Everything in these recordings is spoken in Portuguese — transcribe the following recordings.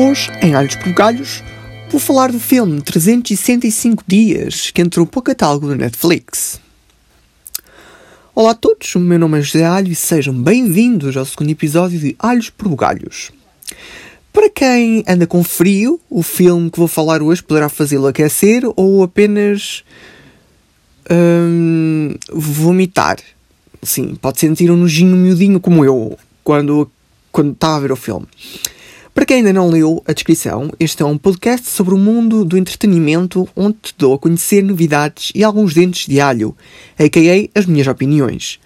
Hoje, em Alhos por Galhos, vou falar do filme 365 Dias que entrou para o catálogo da Netflix. Olá a todos, o meu nome é José Alho e sejam bem-vindos ao segundo episódio de Alhos por Galhos. Para quem anda com frio, o filme que vou falar hoje poderá fazê-lo aquecer ou apenas hum, vomitar. Sim, pode sentir um nojinho miudinho como eu quando, quando estava a ver o filme. Para quem ainda não leu a descrição, este é um podcast sobre o mundo do entretenimento onde te dou a conhecer novidades e alguns dentes de alho, a.k.a. as minhas opiniões.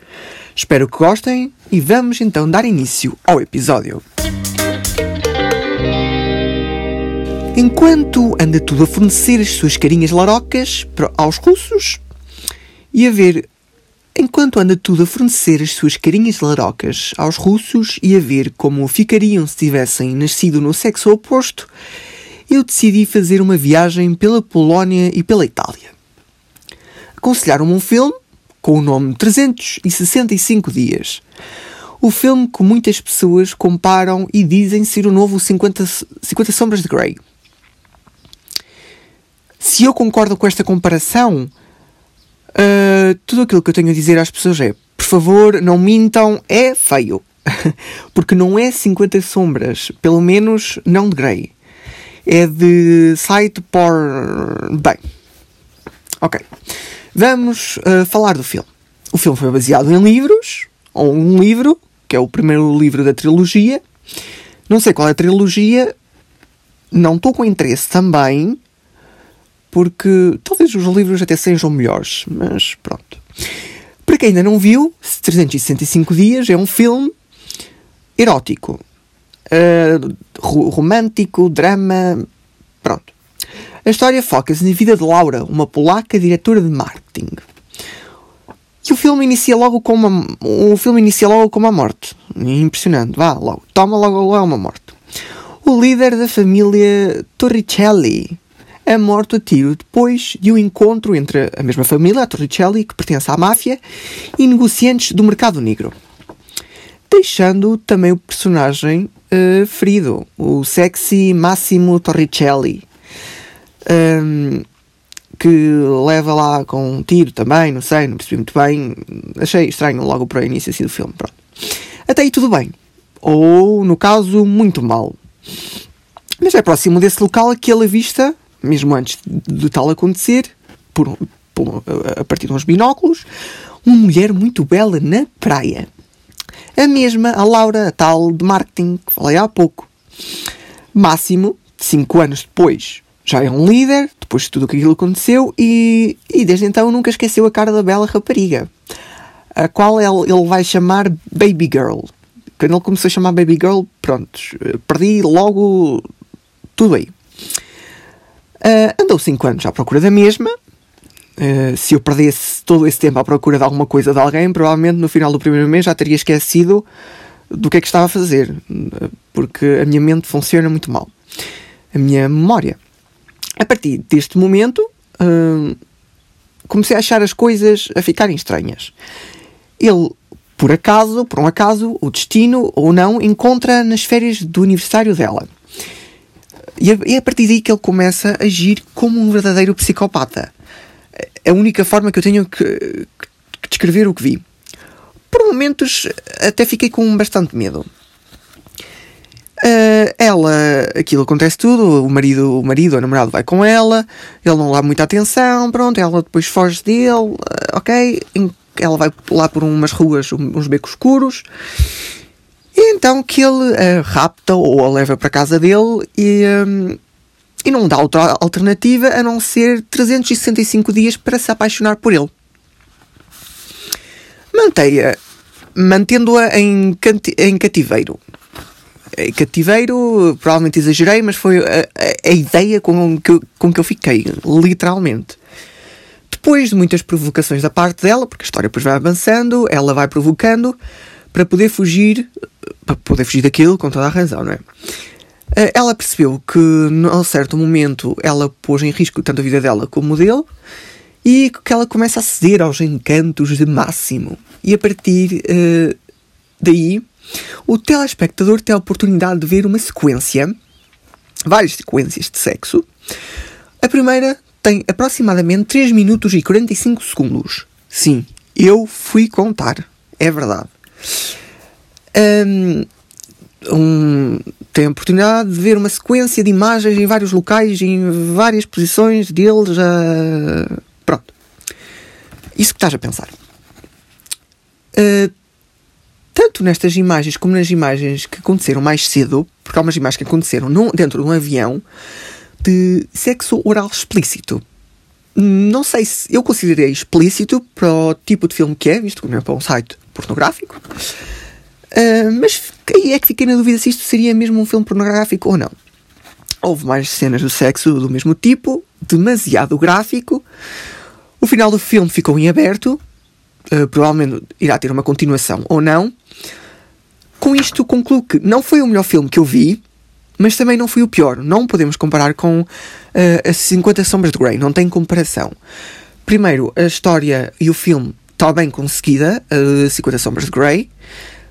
Espero que gostem e vamos então dar início ao episódio. Enquanto anda tudo a fornecer as suas carinhas larocas aos russos e a ver Enquanto anda tudo a fornecer as suas carinhas larocas aos russos e a ver como ficariam se tivessem nascido no sexo oposto, eu decidi fazer uma viagem pela Polónia e pela Itália. Aconselharam-me um filme com o nome 365 Dias. O filme que muitas pessoas comparam e dizem ser o novo 50, 50 Sombras de Grey. Se eu concordo com esta comparação, Uh, tudo aquilo que eu tenho a dizer às pessoas é: por favor, não mintam, é feio. Porque não é 50 sombras, pelo menos não de Grey. É de site por. Bem. Ok. Vamos uh, falar do filme. O filme foi baseado em livros, ou um livro, que é o primeiro livro da trilogia. Não sei qual é a trilogia, não estou com interesse também, porque talvez os livros até sejam melhores, mas pronto. Para quem ainda não viu, 365 Dias é um filme erótico, uh, romântico, drama. Pronto. A história foca-se na vida de Laura, uma polaca diretora de marketing. E o filme inicia logo com uma, o filme inicia logo com uma morte. Impressionante. Vá, logo. Toma logo uma morte. O líder da família Torricelli, é morto a tiro depois de um encontro entre a mesma família, a Torricelli, que pertence à máfia, e negociantes do mercado negro. Deixando também o personagem uh, ferido, o sexy Massimo Torricelli, um, que leva lá com um tiro também, não sei, não percebi muito bem. Achei estranho logo para o início assim, do filme. Pronto. Até aí tudo bem. Ou, no caso, muito mal. Mas é próximo desse local que ele avista mesmo antes de tal acontecer, por, por, a partir de uns binóculos, uma mulher muito bela na praia. A mesma, a Laura, a tal de marketing, que falei há pouco. Máximo, cinco anos depois, já é um líder, depois de tudo aquilo aconteceu, e, e desde então nunca esqueceu a cara da bela rapariga, a qual ele, ele vai chamar Baby Girl. Quando ele começou a chamar Baby Girl, pronto, perdi logo tudo aí. Uh, andou 5 anos à procura da mesma. Uh, se eu perdesse todo esse tempo à procura de alguma coisa de alguém, provavelmente no final do primeiro mês já teria esquecido do que é que estava a fazer, porque a minha mente funciona muito mal. A minha memória. A partir deste momento, uh, comecei a achar as coisas a ficarem estranhas. Ele, por acaso, por um acaso, o destino ou não, encontra nas férias do aniversário dela. E é a partir daí que ele começa a agir como um verdadeiro psicopata. É a única forma que eu tenho que, descrever o que vi. Por momentos até fiquei com bastante medo. Uh, ela, aquilo acontece tudo, o marido, o marido, o namorado vai com ela, ele não dá muita atenção, pronto, ela depois foge dele, uh, ok, ela vai lá por umas ruas, uns becos escuros, e então que ele a rapta ou a leva para casa dele e, um, e não dá outra alternativa a não ser 365 dias para se apaixonar por ele. Mantei-a, mantendo-a em, em cativeiro. Em cativeiro, provavelmente exagerei, mas foi a, a, a ideia com que, com que eu fiquei, literalmente. Depois de muitas provocações da parte dela, porque a história depois vai avançando, ela vai provocando, para poder fugir, para poder fugir daquilo com toda a razão, não é? Eh, ela percebeu que, num certo momento, ela pôs em risco tanto a vida dela como o dele e que ela começa a ceder aos encantos de Máximo. E a partir uh, daí, o telespectador tem a oportunidade de ver uma sequência várias sequências de sexo. A primeira tem aproximadamente 3 minutos e 45 segundos. Sim, eu fui contar. É verdade. Um, um, tem a oportunidade de ver uma sequência de imagens em vários locais, em várias posições deles. Uh, pronto. Isso que estás a pensar. Uh, tanto nestas imagens como nas imagens que aconteceram mais cedo, porque há umas imagens que aconteceram num, dentro de um avião, de sexo oral explícito. Não sei se eu considerei explícito para o tipo de filme que é, visto que não é para um site pornográfico. Uh, mas aí é que fiquei na dúvida se isto seria mesmo um filme pornográfico ou não. Houve mais cenas do sexo do mesmo tipo, demasiado gráfico. O final do filme ficou em aberto. Uh, provavelmente irá ter uma continuação ou não. Com isto concluo que não foi o melhor filme que eu vi, mas também não foi o pior. Não podemos comparar com uh, as 50 Sombras de Grey, não tem comparação. Primeiro, a história e o filme está bem conseguida, uh, 50 Sombras de Grey.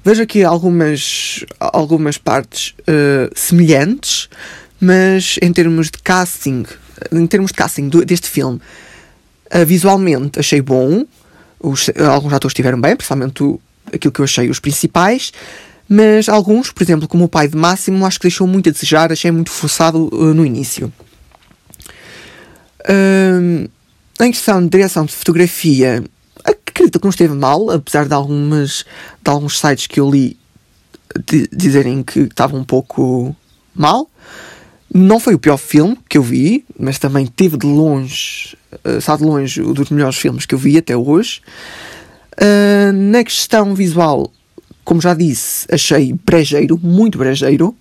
Vejo aqui algumas, algumas partes uh, semelhantes, mas em termos de casting, em termos de casting do, deste filme, uh, visualmente achei bom. Os, alguns atores estiveram bem, principalmente o, aquilo que eu achei os principais. Mas alguns, por exemplo, como o pai de Máximo, acho que deixou muito a desejar, achei muito forçado uh, no início. Uh, em questão de direção de fotografia, acredito que não esteve mal, apesar de, algumas, de alguns sites que eu li de, dizerem que estava um pouco mal. Não foi o pior filme que eu vi, mas também teve de longe, uh, está de longe um dos melhores filmes que eu vi até hoje. Uh, na questão visual, como já disse, achei brejeiro, muito brejeiro.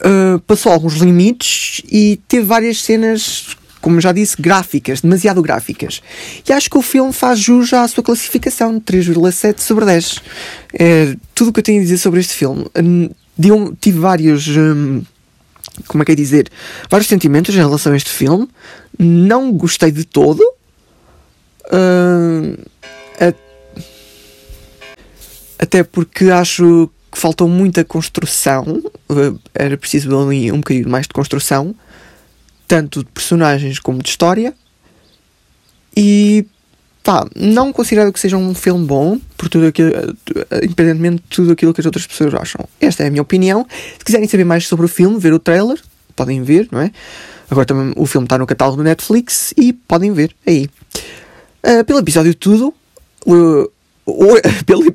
Uh, passou alguns limites e teve várias cenas como já disse, gráficas, demasiado gráficas. E acho que o filme faz jus à sua classificação de 3,7 sobre 10. É tudo o que eu tenho a dizer sobre este filme. Deu, tive vários. Hum, como é que é dizer? Vários sentimentos em relação a este filme. Não gostei de todo. Uh, até porque acho que faltou muita construção. Uh, era preciso ali um bocadinho mais de construção tanto de personagens como de história. E pá, não considero que seja um filme bom, por tudo aquilo, independentemente de tudo aquilo que as outras pessoas acham. Esta é a minha opinião. Se quiserem saber mais sobre o filme, ver o trailer, podem ver, não é? Agora também o filme está no catálogo do Netflix e podem ver aí. Uh, pelo episódio tudo, uh, uh, pelo,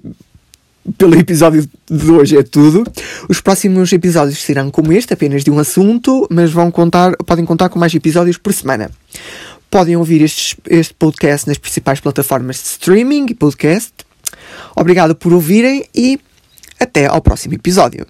pelo episódio de hoje é tudo. Os próximos episódios serão como este, apenas de um assunto, mas vão contar, podem contar com mais episódios por semana. Podem ouvir este, este podcast nas principais plataformas de streaming e podcast. Obrigado por ouvirem e até ao próximo episódio.